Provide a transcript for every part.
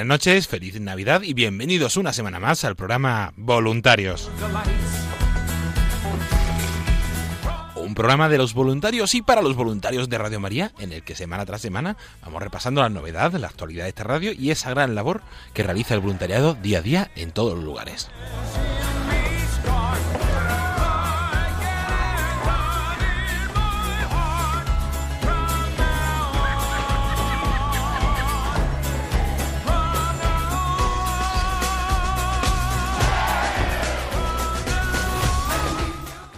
Buenas noches, feliz Navidad y bienvenidos una semana más al programa Voluntarios. Un programa de los voluntarios y para los voluntarios de Radio María, en el que semana tras semana vamos repasando la novedad, la actualidad de esta radio y esa gran labor que realiza el voluntariado día a día en todos los lugares.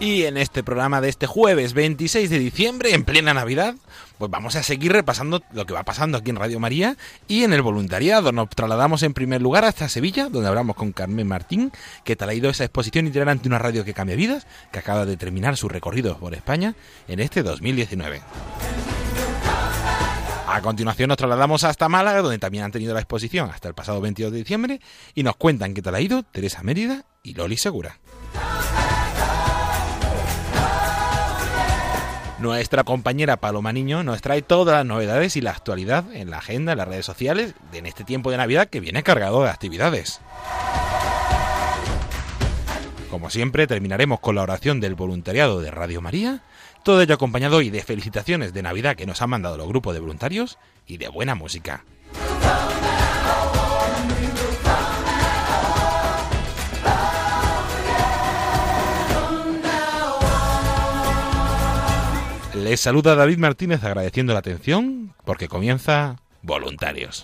Y en este programa de este jueves 26 de diciembre, en plena Navidad, pues vamos a seguir repasando lo que va pasando aquí en Radio María y en el voluntariado. Nos trasladamos en primer lugar hasta Sevilla, donde hablamos con Carmen Martín, que tal ha ido esa exposición itinerante Una radio que cambia vidas, que acaba de terminar su recorrido por España en este 2019. A continuación nos trasladamos hasta Málaga, donde también han tenido la exposición hasta el pasado 22 de diciembre, y nos cuentan qué tal ha ido Teresa Mérida y Loli Segura. Nuestra compañera Paloma Niño nos trae todas las novedades y la actualidad en la agenda, en las redes sociales, en este tiempo de Navidad que viene cargado de actividades. Como siempre, terminaremos con la oración del voluntariado de Radio María, todo ello acompañado y de felicitaciones de Navidad que nos han mandado los grupos de voluntarios y de buena música. Les saluda David Martínez agradeciendo la atención porque comienza Voluntarios.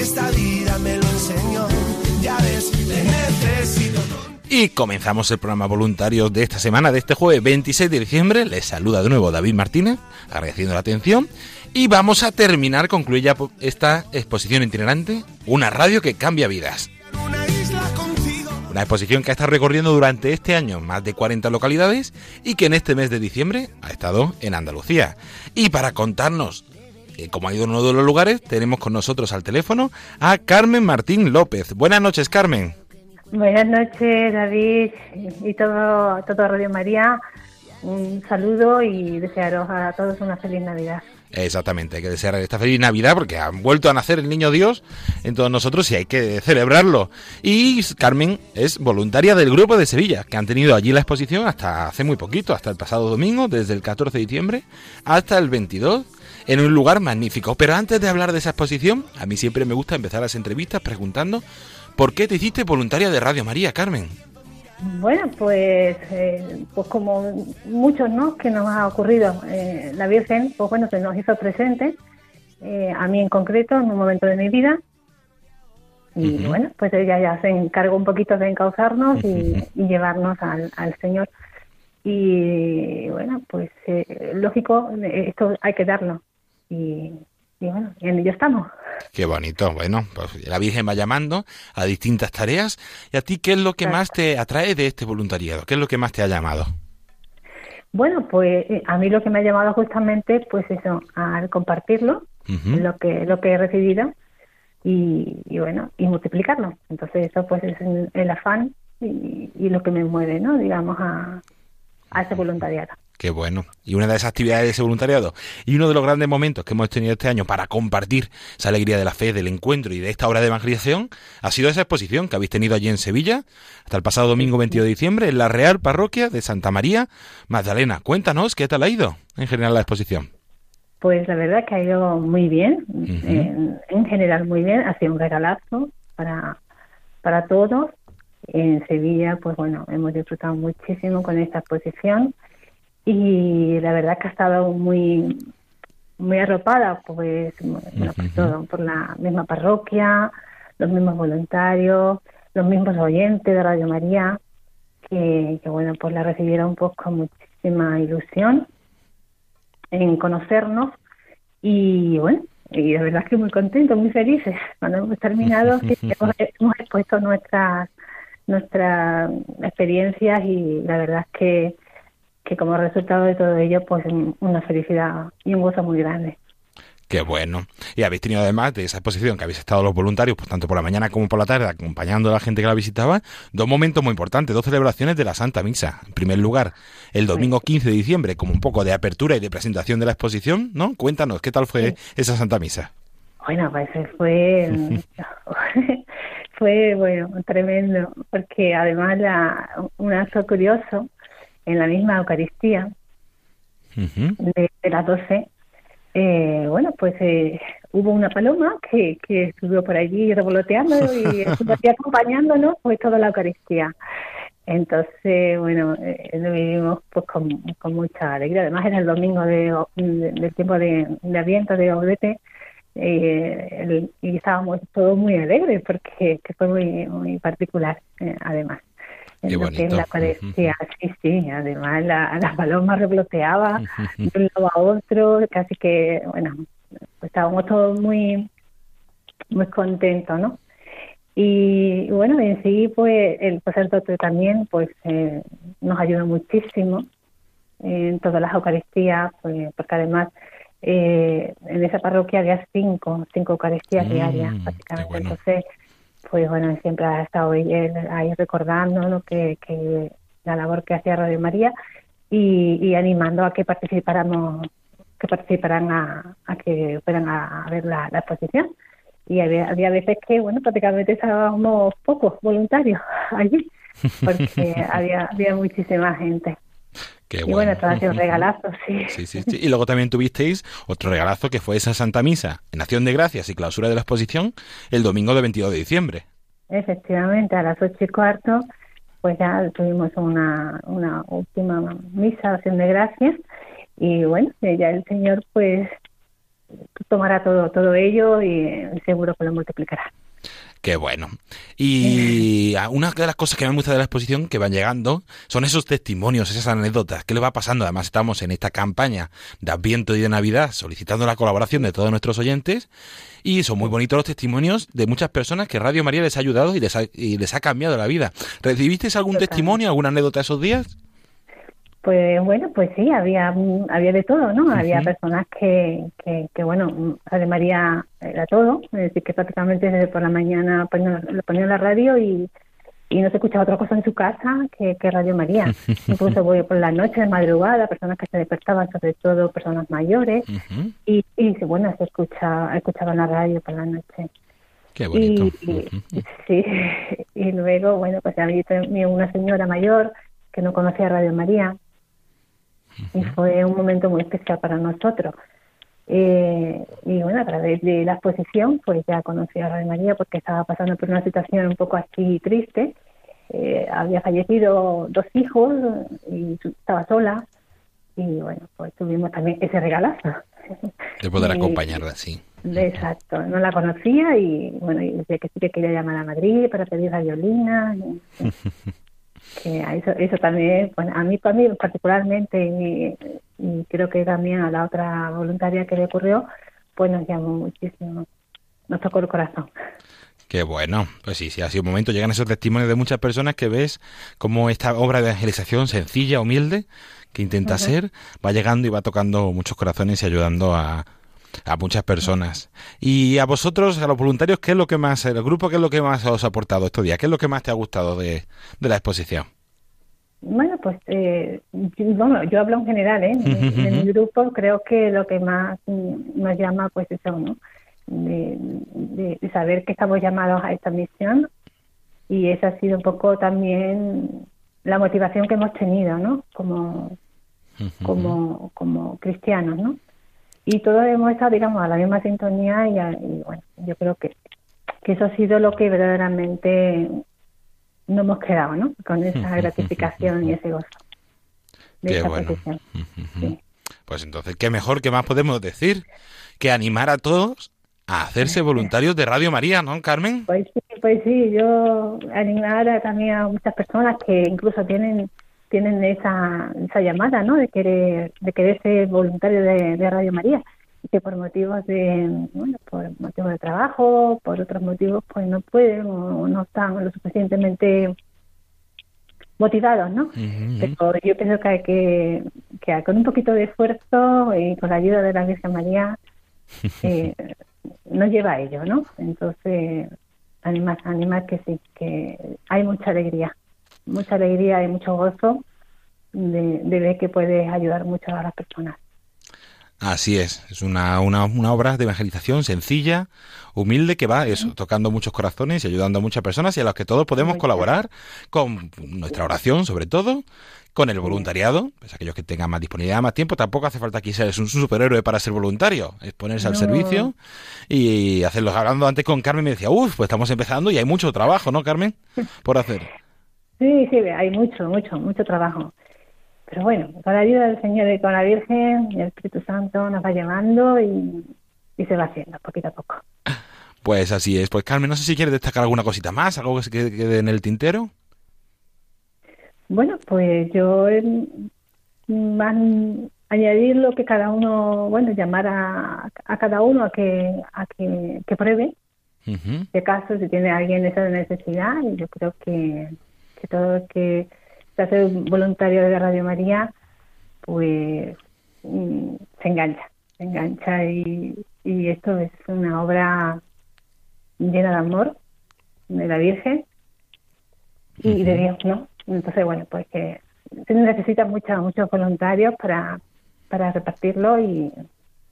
esta vida me lo enseñó. Ya ves, te necesito. Y comenzamos el programa Voluntarios de esta semana, de este jueves 26 de diciembre. Les saluda de nuevo David Martínez, agradeciendo la atención. Y vamos a terminar, concluir ya esta exposición itinerante, una radio que cambia vidas. Una exposición que ha estado recorriendo durante este año más de 40 localidades y que en este mes de diciembre ha estado en Andalucía. Y para contarnos eh, cómo ha ido en uno de los lugares, tenemos con nosotros al teléfono a Carmen Martín López. Buenas noches, Carmen. Buenas noches, David y todo, todo Radio María. un saludo y desearos a todos una feliz Navidad. Exactamente, hay que desear esta feliz Navidad porque han vuelto a nacer el niño Dios en todos nosotros y hay que celebrarlo. Y Carmen es voluntaria del grupo de Sevilla, que han tenido allí la exposición hasta hace muy poquito, hasta el pasado domingo, desde el 14 de diciembre hasta el 22, en un lugar magnífico. Pero antes de hablar de esa exposición, a mí siempre me gusta empezar las entrevistas preguntando ¿por qué te hiciste voluntaria de Radio María, Carmen? Bueno, pues, eh, pues como muchos, ¿no? Que nos ha ocurrido, eh, la Virgen, pues bueno, se nos hizo presente, eh, a mí en concreto, en un momento de mi vida, y bueno, pues ella ya se encargó un poquito de encauzarnos y, llevarnos al, Señor. Y bueno, pues lógico, esto hay que darlo. Y, y bueno, en ello estamos. Qué bonito. Bueno, pues la Virgen va llamando a distintas tareas. ¿Y a ti qué es lo que más te atrae de este voluntariado? ¿Qué es lo que más te ha llamado? Bueno, pues eh, a mí lo que me ha llamado justamente, pues eso, al compartirlo, lo que lo que he recibido y, bueno, y multiplicarlo. Entonces eso pues es el, afán y, y, lo que me mueve, ¿no? Digamos, a, a ese voluntariado. Qué bueno. Y una de esas actividades de ese voluntariado y uno de los grandes momentos que hemos tenido este año para compartir esa alegría de la fe, del encuentro y de esta obra de evangelización ha sido esa exposición que habéis tenido allí en Sevilla hasta el pasado domingo 22 de diciembre en la Real Parroquia de Santa María Magdalena. Cuéntanos qué tal ha ido en general la exposición. Pues la verdad que ha ido muy bien, en, general muy bien, ha sido un regalazo para, para todos. En Sevilla, pues bueno, hemos disfrutado muchísimo con esta exposición y la verdad que ha estado muy muy arropada pues por todo por la misma parroquia los mismos voluntarios los mismos oyentes de Radio María que, bueno pues la recibieron pues con muchísima ilusión en conocernos y bueno y la verdad es que muy contentos muy felices cuando hemos terminado hemos, hemos expuesto nuestras nuestras experiencias y la verdad es que que como resultado de todo ello, pues una felicidad y un gozo muy grande. Qué bueno. Y habéis tenido además de esa exposición que habéis estado los voluntarios, pues tanto por la mañana como por la tarde, acompañando a la gente que la visitaba, dos momentos muy importantes, dos celebraciones de la Santa Misa. En primer lugar, el domingo 15 de diciembre, como un poco de apertura y de presentación de la exposición, ¿no? Cuéntanos, ¿qué tal fue esa Santa Misa? Bueno, pues fue, fue, bueno, tremendo, porque además la, un acto curioso en la misma Eucaristía de, las 12, eh, bueno, pues eh, hubo una paloma que, que estuvo por allí revoloteando y estuvo aquí acompañándonos pues toda la Eucaristía. Entonces, bueno, eh, lo vivimos pues con, mucha alegría. Además era el domingo de, del tiempo de, de Adviento, de Gaudete, eh, y estábamos todos muy alegres porque fue muy, muy particular, además en lo que es la Eucaristía. Sí, sí, además la, las palomas revoloteaba de un lado a otro, casi que, bueno, pues estábamos todos muy, muy contentos, ¿no? Y bueno, en sí, pues el sacerdote también, pues eh, nos ayudó muchísimo en todas las Eucaristías, pues, porque además eh, en esa parroquia había cinco, cinco Eucaristías mm, diarias, básicamente. Entonces, pues bueno, siempre ha estado ahí recordando lo que, la labor que hacía Radio María y, animando a que participáramos que participaran a, que fueran a, ver la, exposición. Y había, había, veces que bueno prácticamente estábamos pocos voluntarios allí porque había había muchísima gente y bueno, todo ha sido un regalazo, sí. Sí, sí, Y luego también tuvisteis otro regalazo que fue esa Santa Misa en Acción de Gracias y clausura de la exposición el domingo de 22 de diciembre. Efectivamente, a las ocho y cuarto, pues ya tuvimos una, una última misa, Acción de Gracias, y bueno, ya el Señor pues tomará todo, todo ello y seguro que lo multiplicará. Qué bueno. Y una de las cosas que me gusta de la exposición que van llegando son esos testimonios, esas anécdotas. ¿Qué le va pasando? Además, estamos en esta campaña de Adviento y de Navidad solicitando la colaboración de todos nuestros oyentes. Y son muy bonitos los testimonios de muchas personas que Radio María les ha ayudado y les ha, y les ha cambiado la vida. ¿Recibisteis algún testimonio, alguna anécdota esos días? Pues bueno, pues sí, había había de todo, ¿no? Había personas que, que, que, bueno, Radio María era todo, es decir, que prácticamente desde por la mañana lo ponía en la radio y, y no se escuchaba otra cosa en su casa que, Radio María. Incluso voy por la noche de madrugada, personas que se despertaban, sobre todo personas mayores, y, y bueno, se escucha, escuchaban la radio por la noche. Qué bonito. Y, sí, y luego, bueno, pues había una señora mayor que no conocía Radio María, y fue un momento muy especial para nosotros. Eh, y bueno, a través de la exposición, pues ya conocí a Radio María porque estaba pasando por una situación un poco así triste. Eh, había fallecido dos hijos y estaba sola. Y bueno, pues tuvimos también ese regalazo. De poder acompañarla, sí. Exacto, no la conocía y bueno, decía que sí que quería llamar a Madrid para pedir la violina. que eso, eso también, bueno, a mí, para mí particularmente, y, creo que también a la otra voluntaria que le ocurrió, pues nos llamó muchísimo, nos tocó el corazón. Qué bueno, pues sí, sí, ha sido un momento, llegan esos testimonios de muchas personas que ves como esta obra de evangelización sencilla, humilde, que intenta ser, va llegando y va tocando muchos corazones y ayudando a, a muchas personas. Y a vosotros, a los voluntarios, ¿qué es lo que más, el grupo, qué es lo que más os ha aportado estos días? ¿Qué es lo que más te ha gustado de, la exposición? Bueno, pues eh, yo, yo hablo en general, ¿eh? En, mi grupo creo que lo que más nos llama, pues eso, ¿no? De, saber que estamos llamados a esta misión y esa ha sido un poco también la motivación que hemos tenido, ¿no? Como, como, como cristianos, ¿no? Y todos hemos estado, digamos, a la misma sintonía y, bueno, yo creo que, que eso ha sido lo que verdaderamente no hemos quedado, ¿no? Con esa gratificación y ese gozo. De Qué bueno. Pues entonces, ¿qué mejor, qué más podemos decir que animar a todos a hacerse voluntarios de Radio María, ¿no, Carmen? Pues sí, pues sí, yo animar también a muchas personas que incluso tienen tienen esa, esa llamada, ¿no? De querer, de querer ser voluntario de, Radio María y que por motivos de, bueno, por motivos de trabajo, por otros motivos, pues no pueden o no están lo suficientemente motivados, ¿no? Pero yo pienso que que, que con un poquito de esfuerzo y con la ayuda de la Virgen María eh, nos lleva a ello, ¿no? Entonces, animar, animar que sí, que hay mucha alegría mucha alegría y mucho gozo de, ver que puedes ayudar mucho a las personas. Así es, es una, una, una, obra de evangelización sencilla, humilde, que va eso, tocando muchos corazones y ayudando a muchas personas y a los que todos podemos colaborar con nuestra oración, sobre todo, con el voluntariado, pues aquellos que tengan más disponibilidad, más tiempo, tampoco hace falta aquí ser un superhéroe para ser voluntario, es ponerse al servicio y hacerlo. Hablando antes con Carmen me decía, uff, pues estamos empezando y hay mucho trabajo, ¿no, Carmen? Por hacer. Sí, sí, hay mucho, mucho, mucho trabajo. Pero bueno, con la ayuda del Señor y con la Virgen el Espíritu Santo nos va llevando y, se va haciendo poquito a poco. Pues así es. Pues Carmen, no sé si quieres destacar alguna cosita más, algo que se quede en el tintero. Bueno, pues yo más añadir lo que cada uno, bueno, llamar a, a cada uno a que a que, pruebe. De caso, si tiene alguien esa necesidad, y yo creo que que todo el que se hace voluntario de Radio María, pues mm, se engancha, se engancha y, y esto es una obra llena de amor de la Virgen y de Dios, ¿no? Entonces, bueno, pues que se necesita muchos voluntarios para, para repartirlo y,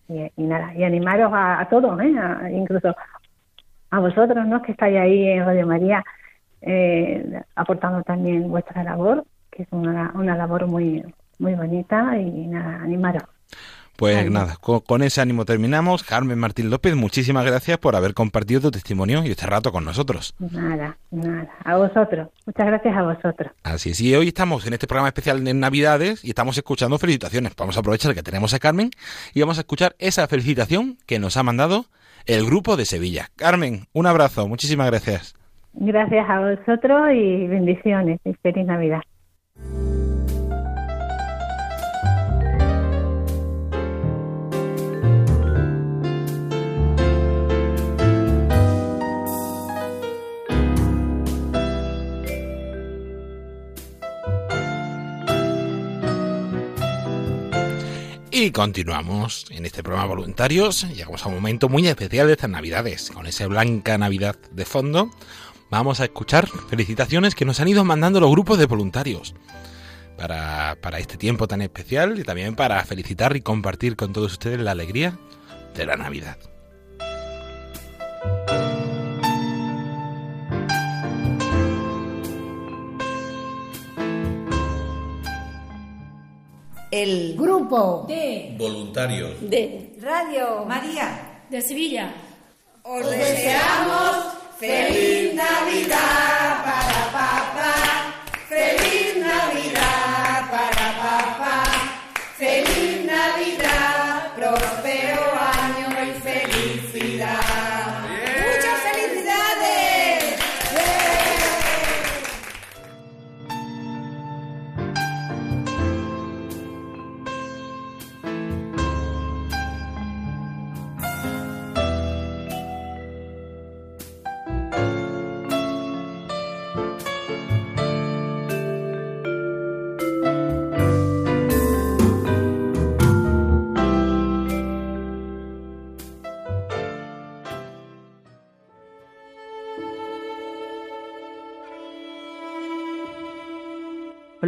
y, nada, y animaros a, todos, ¿eh? incluso a vosotros, ¿no? Que estáis ahí en Radio María, eh, aportando también vuestra labor, que es una, una labor muy, muy bonita y nada, animaros. Pues nada, con, ese ánimo terminamos. Carmen Martín López, muchísimas gracias por haber compartido tu testimonio y este rato con nosotros. Nada, nada, a vosotros. Muchas gracias a vosotros. Así es, y hoy estamos en este programa especial de Navidades y estamos escuchando felicitaciones. Vamos a aprovechar que tenemos a Carmen y vamos a escuchar esa felicitación que nos ha mandado el grupo de Sevilla. Carmen, un abrazo, muchísimas gracias. Gracias a vosotros y bendiciones y feliz Navidad. Y continuamos en este programa Voluntarios. Llegamos a un momento muy especial de estas Navidades, con esa blanca Navidad de fondo vamos a escuchar felicitaciones que nos han ido mandando los grupos de voluntarios para, para este tiempo tan especial y también para felicitar y compartir con todos ustedes la alegría de la Navidad. El grupo de voluntarios de Radio María de Sevilla. Os deseamos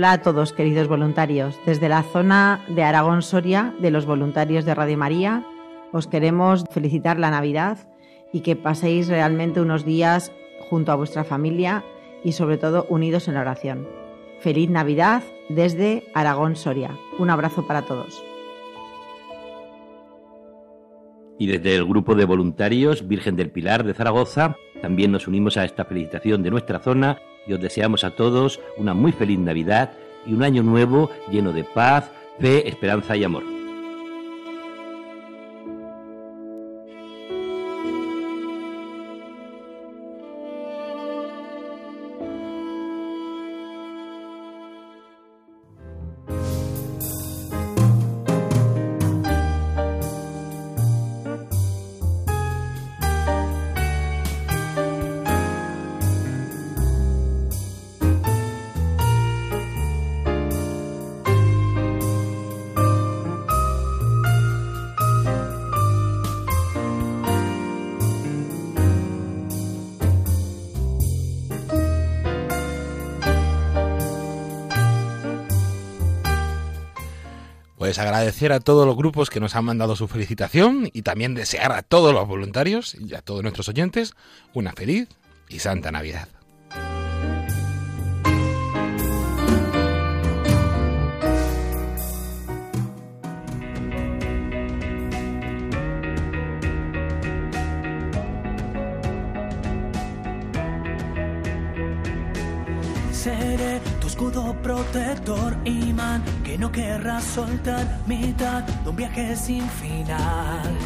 Hola a todos, queridos voluntarios. Desde la zona de Aragón Soria, de los voluntarios de Radio María, os queremos felicitar la Navidad y que paséis realmente unos días junto a vuestra familia y sobre todo unidos en la oración. Feliz Navidad desde Aragón Soria. Un abrazo para todos. Y desde el grupo de voluntarios Virgen del Pilar de Zaragoza también nos unimos a esta felicitación de nuestra zona y os deseamos a todos una muy feliz Navidad y un año nuevo lleno de paz, fe, esperanza y amor. Pues agradecer a todos los grupos que nos han mandado su felicitación y también desear a todos los voluntarios y a todos nuestros oyentes una feliz y santa Navidad. Escudo protector, imán, que no querrás soltar, mitad de un viaje sin final.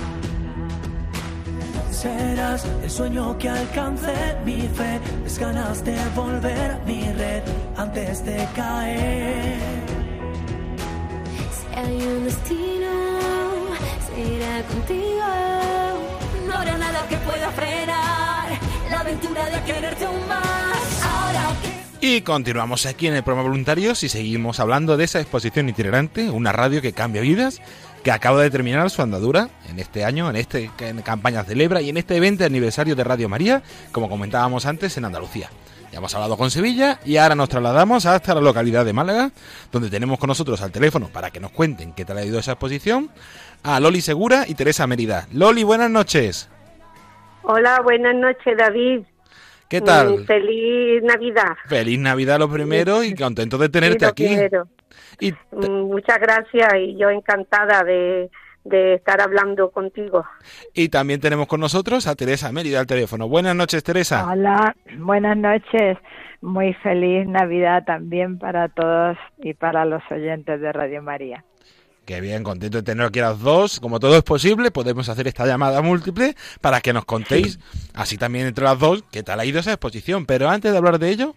Serás el sueño que alcance mi fe, mis ganas de volver mi red antes de caer. Si hay un destino, será contigo. No habrá nada que pueda frenar la aventura de quererte aún más. Ahora que Y continuamos aquí en el programa Voluntarios y seguimos hablando de esa exposición itinerante, una radio que cambia vidas, que acaba de terminar su andadura en este año, en en campaña celebra y en este 20 aniversario de Radio María, como comentábamos antes en Andalucía. Ya hemos hablado con Sevilla y ahora nos trasladamos hasta la localidad de Málaga, donde tenemos con nosotros al teléfono para que nos cuenten qué tal ha ido esa exposición a Loli Segura y Teresa Mérida. Loli, buenas noches. Hola, buenas noches, David. ¿Qué tal? Mm, Feliz Navidad. Feliz Navidad lo primero y contento de tenerte Sí, aquí. Y Mm, Muchas gracias y yo encantada de, de estar hablando contigo. Y también tenemos con nosotros a Teresa Mérida al teléfono. Buenas noches, Teresa. Hola, buenas noches. Muy feliz Navidad también para todos y para los oyentes de Radio María. Qué bien, contento de tener aquí a las dos. Como todo es posible, podemos hacer esta llamada múltiple para que nos contéis, así también entre las dos, qué tal ha ido esa exposición. Pero antes de hablar de ello,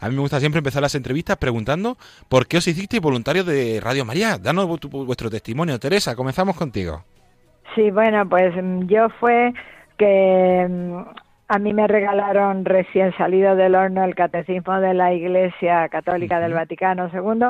a mí me gusta siempre empezar las entrevistas preguntando por qué os hicisteis voluntarios de Radio María. Danos vu- tu- vuestro testimonio. Teresa, comenzamos contigo. Sí, bueno, pues mm, yo fue que mm, a mí me regalaron recién salido del horno el Catecismo de la Iglesia Católica del Vaticano II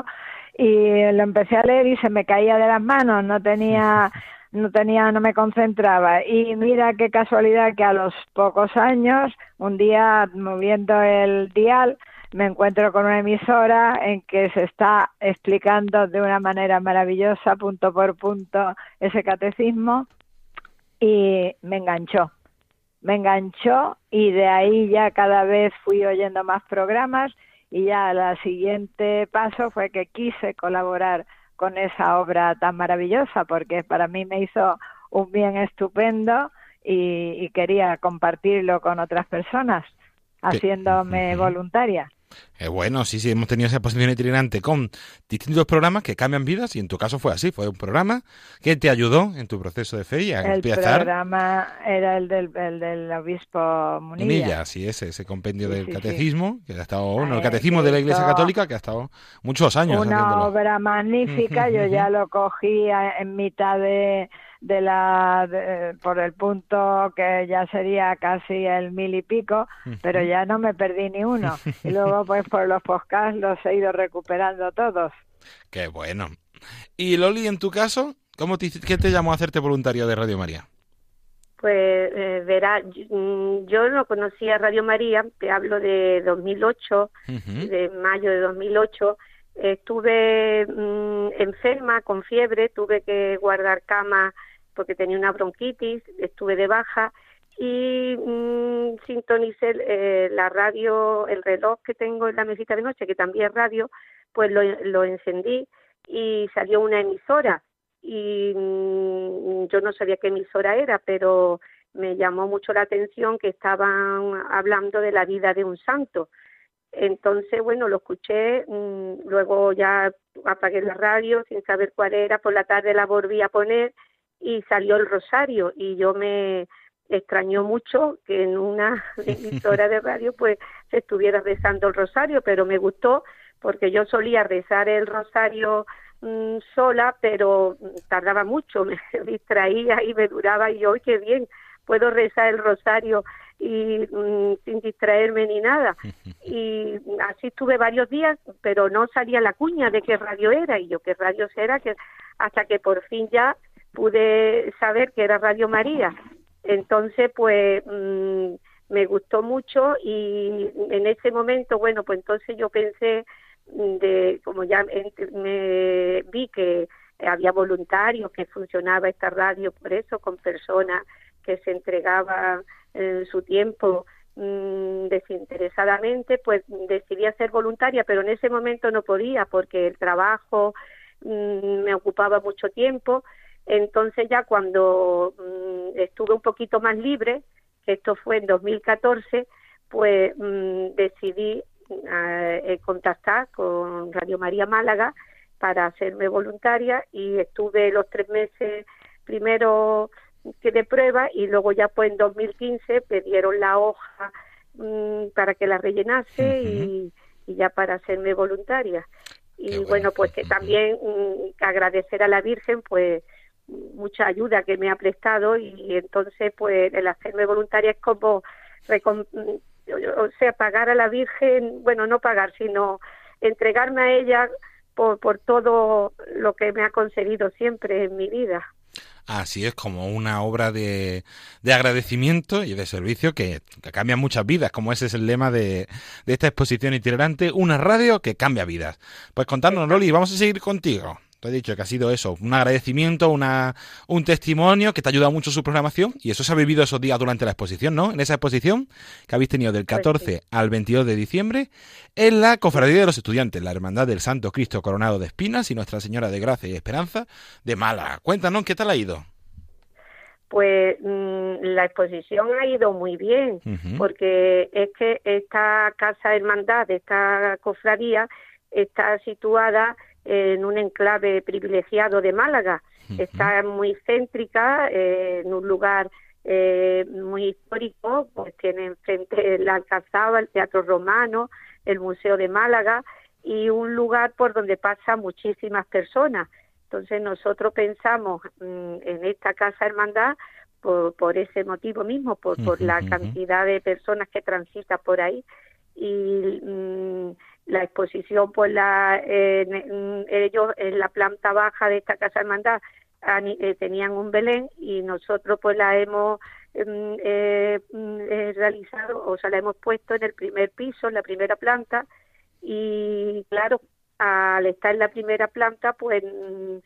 y lo empecé a leer y se me caía de las manos, no tenía no tenía, no me concentraba. Y mira qué casualidad que a los pocos años, un día moviendo el dial, me encuentro con una emisora en que se está explicando de una manera maravillosa, punto por punto, ese catecismo y me enganchó. Me enganchó y de ahí ya cada vez fui oyendo más programas y ya el siguiente paso fue que quise colaborar con esa obra tan maravillosa porque para mí me hizo un bien estupendo y, quería compartirlo con otras personas haciéndome voluntaria. Eh, bueno, sí, sí, hemos tenido esa posición itinerante con distintos programas que cambian vidas y en tu caso fue así, fue un programa que te ayudó en tu proceso de fe y a el empezar. El programa era el del, el del obispo Munilla. Munilla, sí, ese, ese compendio del catecismo, que ha estado, bueno, el catecismo de la Iglesia Católica que ha estado muchos años. Una obra magnífica, yo ya lo cogí en mitad de de la por el punto que ya sería casi el mil y pico, pero ya no me perdí ni uno. Y luego pues por los podcasts los he ido recuperando todos. Qué bueno. Y Loli, en tu caso, ¿cómo te, ¿qué te llamó a hacerte voluntario de Radio María? Pues eh, verá, mm, yo no conocía Radio María, te hablo de 2008, de mayo de 2008. Estuve mm, enferma, con fiebre, tuve que guardar cama porque tenía una bronquitis, estuve de baja y mm, sintonicé eh, la radio, el reloj que tengo en la mesita de noche, que también es radio, pues lo, lo encendí y salió una emisora y mm, yo no sabía qué emisora era, pero me llamó mucho la atención que estaban hablando de la vida de un santo. Entonces, bueno, lo escuché, mm, luego ya apagué la radio sin saber cuál era, por la tarde la volví a poner y salió el rosario y yo me extrañó mucho que en una emisora de radio pues se estuviera rezando el rosario, pero me gustó porque yo solía rezar el rosario mm, sola, pero tardaba mucho, me distraía y me duraba y hoy qué bien, puedo rezar el rosario y mm, sin distraerme ni nada. Y así estuve varios días, pero no salía la cuña de qué radio era y yo qué radio era, que hasta que por fin ya pude saber que era Radio María. Entonces, pues mm, me gustó mucho y en ese momento, bueno, pues entonces yo pensé mm, de como ya me vi que había voluntarios que funcionaba esta radio por eso con personas que se entregaban en su tiempo mm, desinteresadamente pues decidí ser voluntaria pero en ese momento no podía porque el trabajo me ocupaba mucho tiempo entonces ya cuando mm, estuve un poquito más libre, que esto fue en 2014, pues mm, decidí eh, eh, contactar con Radio María Málaga para hacerme voluntaria y estuve los tres meses primero que de prueba y luego ya pues en 2015 pidieron la hoja mm, para que la rellenase y, ya para hacerme voluntaria. Y bueno, pues que también agradecer a la Virgen pues mucha ayuda que me ha prestado y entonces pues el hacerme voluntaria es como o sea pagar a la Virgen bueno no pagar sino entregarme a ella por, por todo lo que me ha concedido siempre en mi vida. Así es, como una obra de, de agradecimiento y de servicio que, que, cambia muchas vidas, como ese es el lema de, de esta exposición itinerante, una radio que cambia vidas. Pues contadnos, Loli, vamos a seguir contigo he dicho que ha sido eso, un agradecimiento, una, un testimonio que te ha ayudado mucho su programación y eso se ha vivido esos días durante la exposición, ¿no? En esa exposición que habéis tenido del 14 pues al 22 de diciembre en la Cofradía de los Estudiantes, la Hermandad del Santo Cristo Coronado de Espinas y Nuestra Señora de Gracia y Esperanza de Málaga. Cuéntanos, ¿qué tal ha ido? Pues mm, la exposición ha ido muy bien, porque es que esta casa hermandad, esta cofradía, está situada en un enclave privilegiado de Málaga. Está muy céntrica, eh, en un lugar eh, muy histórico, pues tiene enfrente la Alcazaba, el Teatro Romano, el Museo de Málaga y un lugar por donde pasan muchísimas personas. Entonces nosotros pensamos mm, en esta casa hermandad por, por ese motivo mismo, por, por la cantidad de personas que transitan por ahí y mm, la exposición pues la ellos en la planta baja de esta casa hermandad eh, tenían un Belén y nosotros pues la hemos em, eh, mm, eh, realizado, o sea, la hemos puesto en el primer piso, en la primera planta y claro, al estar en la primera planta pues mm,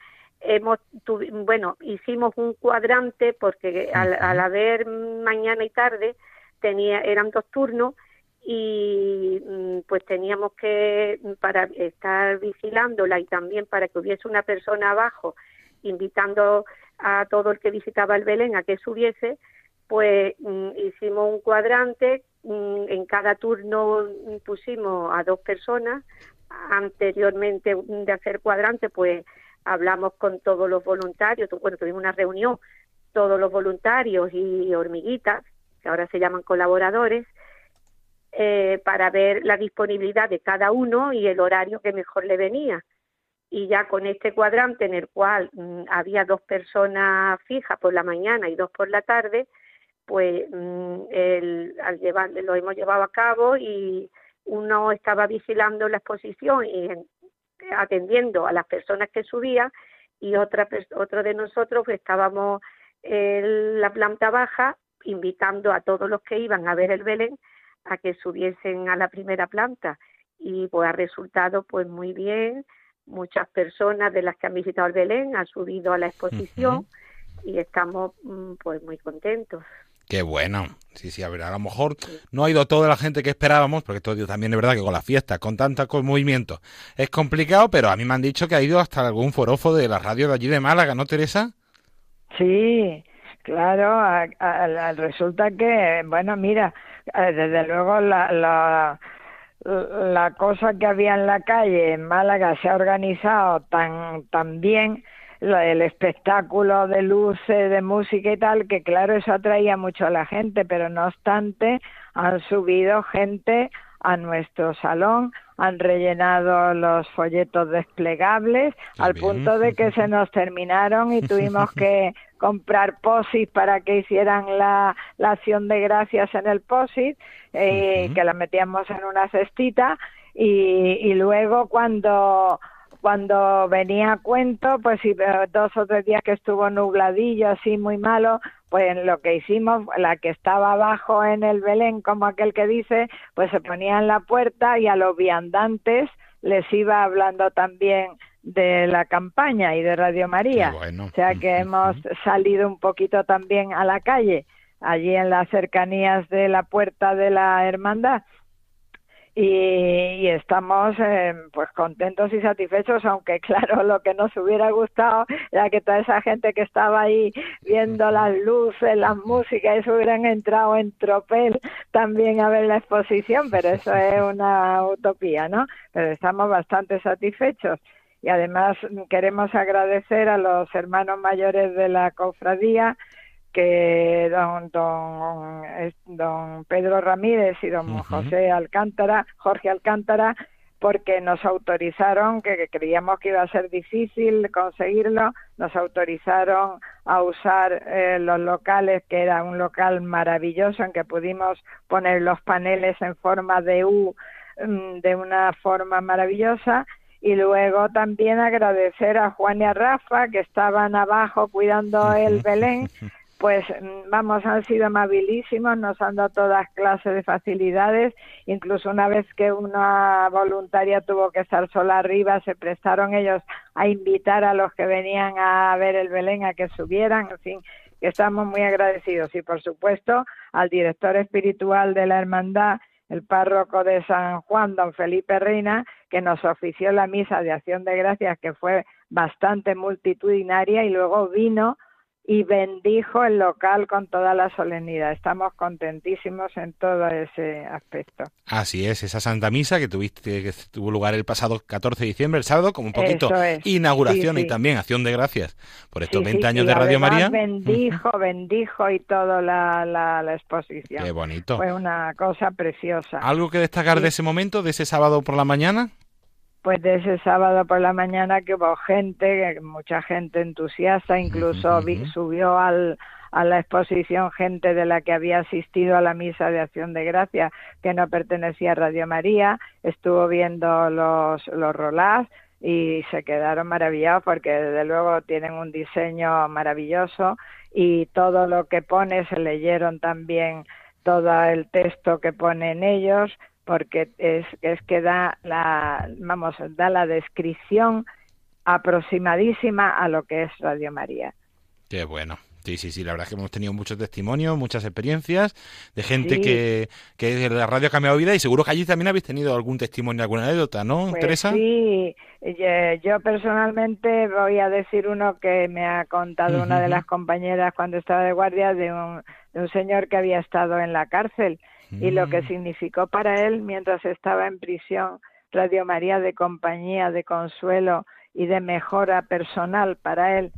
hemos tuvi- bueno, hicimos un cuadrante porque al, al haber mañana y tarde tenía eran dos turnos y mm, pues teníamos que para estar vigilándola y también para que hubiese una persona abajo invitando a todo el que visitaba el Belén a que subiese, pues mm, hicimos un cuadrante, mm, en cada turno pusimos a dos personas, anteriormente de hacer cuadrante, pues hablamos con todos los voluntarios, bueno, tuvimos una reunión, todos los voluntarios y hormiguitas, que ahora se llaman colaboradores, eh, para ver la disponibilidad de cada uno y el horario que mejor le venía. Y ya con este cuadrante en el cual mm, había dos personas fijas por la mañana y dos por la tarde, pues mm, el, al llevar, lo hemos llevado a cabo y uno estaba vigilando la exposición y en- atendiendo a las personas que subían y otra otro de nosotros pues, estábamos en la planta baja invitando a todos los que iban a ver el Belén a que subiesen a la primera planta. Y pues ha resultado pues muy bien. Muchas personas de las que han visitado el Belén han subido a la exposición y estamos mm, pues muy contentos. Qué bueno. Sí, sí, a ver, a lo mejor no ha ido toda la gente que esperábamos, porque todo también es verdad que con la fiesta, con tanta con movimiento, es complicado, pero a mí me han dicho que ha ido hasta algún forofo de la radio de allí de Málaga, ¿no, Teresa? Sí, claro, a- a- a- resulta que, bueno, mira, desde luego la, la, la cosa que había en la calle en Málaga se ha organizado tan, tan bien, el espectáculo de luces, de música y tal, que claro, eso atraía mucho a la gente, pero no obstante, han subido gente a nuestro salón, han rellenado los folletos desplegables al punto de que se nos terminaron y tuvimos que comprar posis para que hicieran la, la acción de gracias en el posit, eh, que la metíamos en una cestita y, y luego cuando cuando venía a cuento, pues eh, dos o tres días que estuvo nubladillo, así muy malo, pues lo que hicimos, la que estaba abajo en el Belén, como aquel que dice, pues se ponía en la puerta y a los viandantes les iba hablando también de la campaña y de Radio María. O sea que hemos salido un poquito también a la calle, allí en las cercanías de la puerta de la hermandad y, y estamos eh, pues contentos y satisfechos aunque claro lo que nos hubiera gustado era que toda esa gente que estaba ahí viendo las luces las músicas eso hubieran entrado en tropel también a ver la exposición pero eso es una utopía no pero estamos bastante satisfechos. Y además queremos agradecer a los hermanos mayores de la cofradía que don, don, don Pedro Ramírez y don José Alcántara, Jorge Alcántara, porque nos autorizaron, que, que creíamos que iba a ser difícil conseguirlo, nos autorizaron a usar eh, los locales, que era un local maravilloso en que pudimos poner los paneles en forma de U mm, de una forma maravillosa. Y luego también agradecer a Juan y a Rafa que estaban abajo cuidando el Belén pues vamos, han sido amabilísimos, nos han dado todas clases de facilidades, incluso una vez que una voluntaria tuvo que estar sola arriba, se prestaron ellos a invitar a los que venían a ver el Belén a que subieran, en fin, que estamos muy agradecidos. Y por supuesto al director espiritual de la hermandad, el párroco de San Juan, don Felipe Reina, que nos ofició la misa de acción de gracias, que fue bastante multitudinaria y luego vino y bendijo el local con toda la solemnidad. Estamos contentísimos en todo ese aspecto. Así es, esa Santa Misa que tuviste que tuvo lugar el pasado 14 de diciembre, el sábado, como un poquito es. inauguración Sí, y también acción de gracias por estos Sí, 20 sí, años de Radio María. Bendijo, bendijo y toda la, la, la exposición. Qué bonito. Fue una cosa preciosa. ¿Algo que destacar de ese momento, de ese sábado por la mañana? Pues de ese sábado por la mañana que hubo gente, mucha gente entusiasta, incluso vi- subió al, a la exposición gente de la que había asistido a la misa de acción de gracia que no pertenecía a Radio María, estuvo viendo los, los rolás, y se quedaron maravillados porque desde luego tienen un diseño maravilloso y todo lo que pone se leyeron también todo el texto que ponen ellos porque es, es que da la vamos da la descripción aproximadísima a lo que es Radio María. Qué bueno. Sí, sí, sí, la verdad es que hemos tenido muchos testimonios, muchas experiencias de gente que, que la radio ha cambiado vida y seguro que allí también habéis tenido algún testimonio, alguna anécdota, ¿no, Pues Teresa? Sí, eh, yo personalmente voy a decir uno que me ha contado una de las compañeras cuando estaba de guardia de un, de un señor que había estado en la cárcel y lo que Mm. significó para él mientras estaba en prisión Radio María de compañía, de consuelo y de mejora personal para él.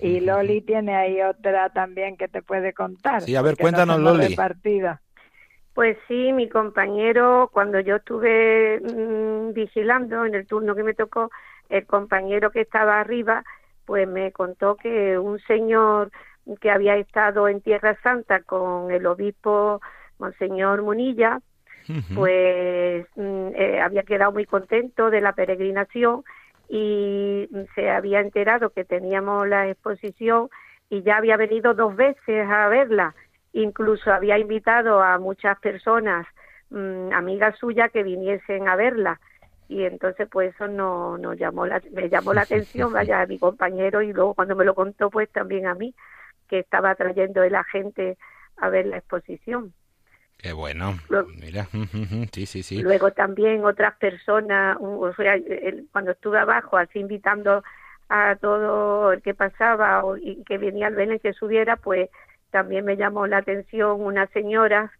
Y Loli tiene ahí otra también que te puede contar. Sí, a ver, cuéntanos, hemos Loli. repartido. Pues sí, mi compañero, cuando yo estuve mm, vigilando en el turno que me tocó, el compañero que estaba arriba, pues me contó que un señor que había estado en Tierra Santa con el obispo Monseñor Munilla, pues mm, eh, había quedado muy contento de la peregrinación y se había enterado que teníamos la exposición y ya había venido dos veces a verla. Incluso había invitado a muchas personas, mm, amigas suyas, que viniesen a verla. Y entonces, pues eso no, nos llamó la, me llamó la atención, vaya, a mi compañero, y luego cuando me lo contó, pues también a mí, que estaba trayendo la gente a ver la exposición. Qué bueno. Luego- Mira, sí, sí, sí. Luego también otras personas, o sea, cuando estuve abajo, así invitando a todo el que pasaba o, y que venía al Belén que subiera, pues también me llamó la atención unas señoras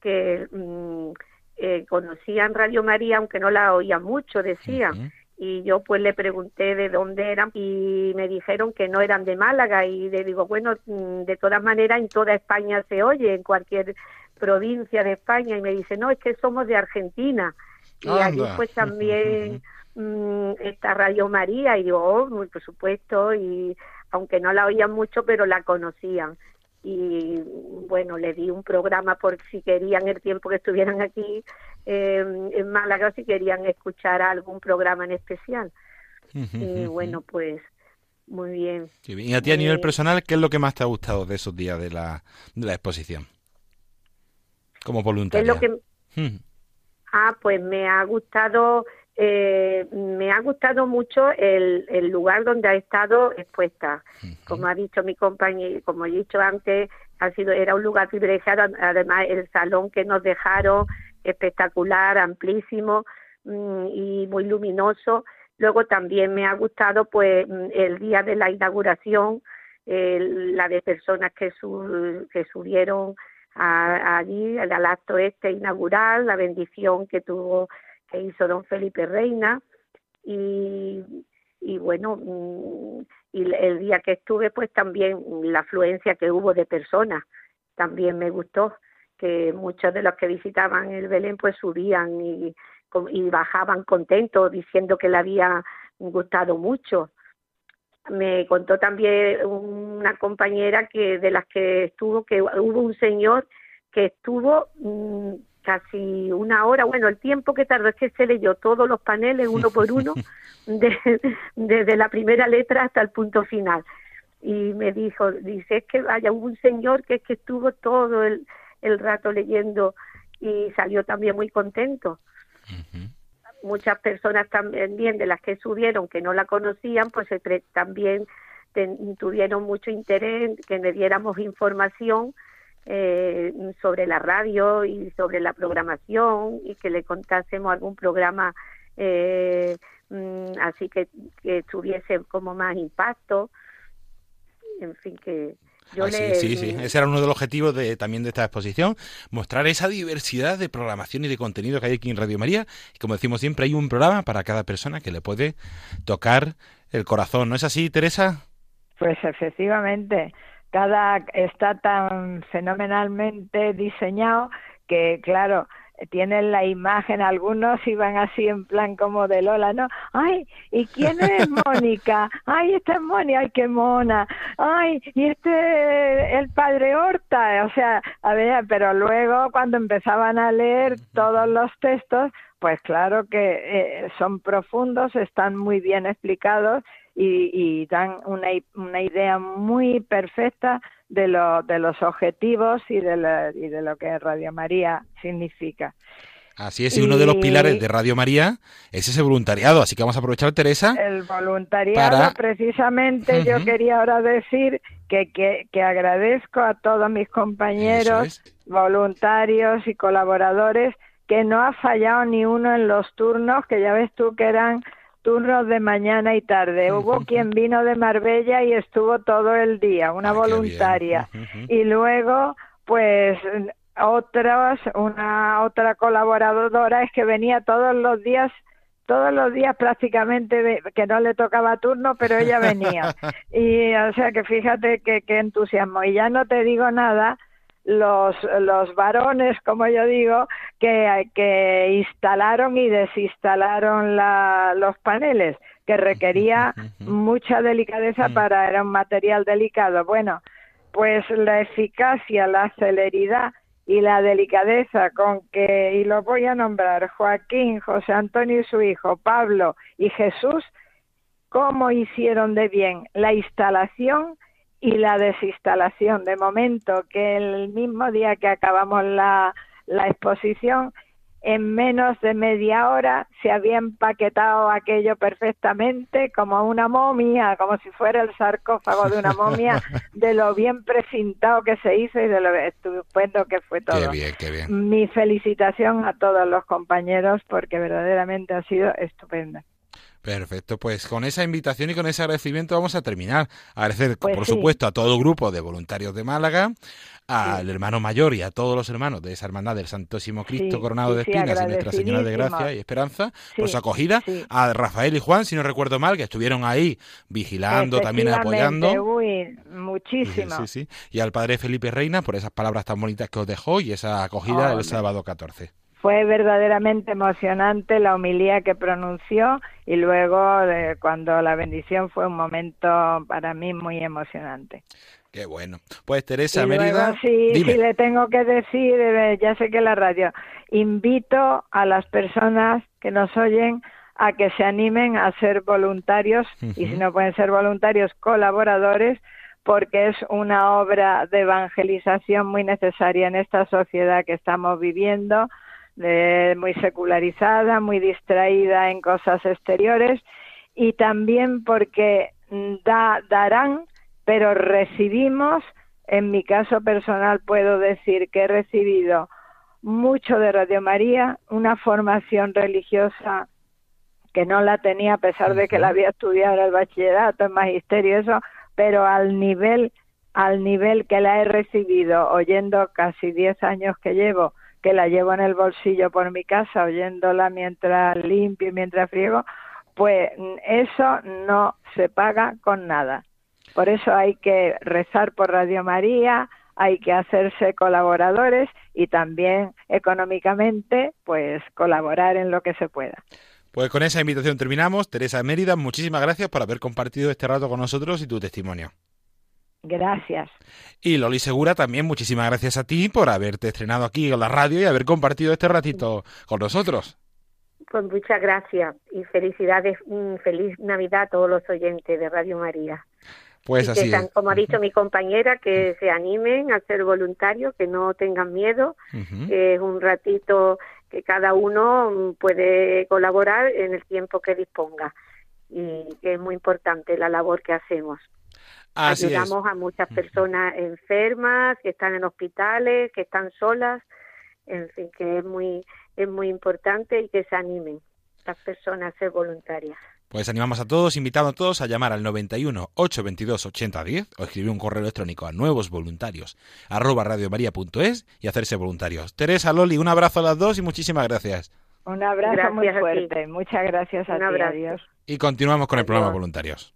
que mm, eh, conocían Radio María, aunque no la oían mucho, decían. Y yo pues le pregunté de dónde eran y me dijeron que no eran de Málaga y le digo, bueno, mm, de todas maneras en toda España se oye, en cualquier provincia de España y me dice, no, es que somos de Argentina. Y allí Anda. pues también mm, está Radio María y digo, oh, muy por supuesto, y aunque no la oían mucho, pero la conocían. Y bueno, le di un programa por si querían el tiempo que estuvieran aquí eh, en Málaga, si querían escuchar algún programa en especial. Y bueno, pues muy bien. Y a ti a nivel Eh, personal, ¿qué es lo que más te ha gustado de esos días de la, de la exposición? Como ¿Qué es voluntaria. lo que Mm. Ah, pues me ha gustado, eh, me ha gustado mucho el, el lugar donde ha estado expuesta. Como ha dicho mi compañero, como he dicho antes, ha sido era un lugar privilegiado. Además, el salón que nos dejaron espectacular, amplísimo mm, y muy luminoso. Luego también me ha gustado, pues, mm, el día de la inauguración, eh, la de personas que su- que subieron a- allí al acto este inaugural, la bendición que tuvo, que hizo don Felipe Reina. Y, y bueno, mm, y el- día que estuve pues también la afluencia que hubo de personas también me gustó, que muchos de los que visitaban el Belén pues subían y, y bajaban contentos diciendo que le había gustado mucho me contó también una compañera que de las que estuvo que hubo un señor que estuvo mm, casi una hora, bueno, el tiempo que tardó es que se leyó todos los paneles uno por uno, de- desde la primera letra hasta el punto final. Y me dijo, dice, es que vaya, hubo un señor que es que estuvo todo el, el rato leyendo y salió también muy contento muchas personas también de las que subieron que no la conocían, pues también tuvieron mucho interés que le diéramos información eh, sobre la radio y sobre la programación y que le contásemos algún programa eh, mm, así que, que tuviese como más impacto. En fin, que yo Ah, sí, sí, sí. Ese era uno de los objetivos de, también de esta exposición, mostrar esa diversidad de programación y de contenido que hay aquí en Radio María. Y como decimos siempre, hay un programa para cada persona que le puede tocar el corazón. ¿No es así, Teresa? Pues efectivamente, cada está tan fenomenalmente diseñado que, claro, tienen la imagen, algunos iban así en plan como de Lola, ¿no? Ay, ¿y quién es Mónica? Ay, esta es Mónica, ay, qué mona. Ay, y este el padre Horta, o sea, a ver, pero luego cuando empezaban a leer todos los textos, pues claro que eh, son profundos, están muy bien explicados y, y dan una, una idea muy perfecta de, lo, de los objetivos y de, la- y de lo que Radio María significa. Así es, y uno de los pilares de Radio María es ese voluntariado. Así que vamos a aprovechar, Teresa. El voluntariado, Para- precisamente, yo quería ahora decir que, que, que agradezco a todos mis compañeros, voluntarios y colaboradores, que no ha fallado ni uno en los turnos, que ya ves tú que eran turnos de mañana y tarde. Hubo quien vino de Marbella y estuvo todo el día, una voluntaria. Y luego, pues otras, una otra colaboradora es que venía todos los días todos los días prácticamente que no le tocaba turno, pero ella venía. Y o sea que fíjate qué entusiasmo. Y ya no te digo nada los los varones, como yo digo, que, que instalaron y desinstalaron la, los paneles, que requería mucha delicadeza para era un material delicado. Bueno, pues la eficacia, la celeridad y la delicadeza con que, y lo voy a nombrar, Joaquín, José Antonio y su hijo, Pablo y Jesús, cómo hicieron de bien la instalación y la desinstalación. De momento que el mismo día que acabamos la, la exposición, en menos de media hora se había empaquetado aquello perfectamente como una momia, como si fuera el sarcófago de una momia, de lo bien precintado que se hizo y de lo estupendo que fue todo. Qué bien, qué bien. Mi felicitación a todos los compañeros porque verdaderamente ha sido estupenda. Perfecto, pues con esa invitación y con ese agradecimiento vamos a terminar. Agradecer, Pues por sí. supuesto, a todo el grupo de voluntarios de Málaga, al hermano mayor y a todos los hermanos de esa hermandad del Santísimo Cristo Sí, Coronado de Espinas y Nuestra Señora de Gracia y Esperanza por Sí, su acogida, a Rafael y Juan, si no recuerdo mal, que estuvieron ahí vigilando, también apoyando. Uy, muchísimo. Sí, sí, sí. Y al padre Felipe Reina por esas palabras tan bonitas que os dejó y esa acogida el Hombre. sábado 14. Fue verdaderamente emocionante la homilía que pronunció y luego eh, cuando la bendición fue un momento para mí muy emocionante. Qué bueno. Pues Teresa y Mérida, luego sí, dime. sí le tengo que decir, eh, ya sé que la radio, invito a las personas que nos oyen a que se animen a ser voluntarios y si no pueden ser voluntarios, colaboradores, porque es una obra de evangelización muy necesaria en esta sociedad que estamos viviendo, muy secularizada, muy distraída en cosas exteriores y también porque da, darán, pero recibimos, en mi caso personal puedo decir que he recibido mucho de Radio María, una formación religiosa que no la tenía a pesar de que la había estudiado en el bachillerato, en magisterio, eso, pero al nivel, al nivel que la he recibido, oyendo casi 10 años que llevo, que la llevo en el bolsillo por mi casa, oyéndola mientras limpio y mientras friego, pues eso no se paga con nada. Por eso hay que rezar por Radio María, hay que hacerse colaboradores y también económicamente, pues colaborar en lo que se pueda. Pues con esa invitación terminamos. Teresa Mérida, muchísimas gracias por haber compartido este rato con nosotros y tu testimonio. Gracias. Y Loli Segura, también muchísimas gracias a ti por haberte estrenado aquí en la radio y haber compartido este ratito con nosotros. Pues muchas gracias y felicidades, feliz Navidad a todos los oyentes de Radio María. Pues Y así es. como ha dicho mi compañera, que se animen a ser voluntarios, que no tengan miedo, que es un ratito que cada uno puede colaborar en el tiempo que disponga y que es muy importante la labor que hacemos. Así es. Ayudamos a muchas personas enfermas, que están en hospitales, que están solas, en fin, que es muy es muy importante y que se animen las personas a ser voluntarias. Pues animamos a todos, invitando a todos a llamar al 91 822 8010 o escribir un correo electrónico a nuevos voluntarios arroba radiomaria.es y hacerse voluntarios. Teresa, Loli, un abrazo a las dos y muchísimas gracias. Un abrazo Gracias muy fuerte. Muchas gracias a Un ti. abrazo. Adiós. Y continuamos con el programa Voluntarios.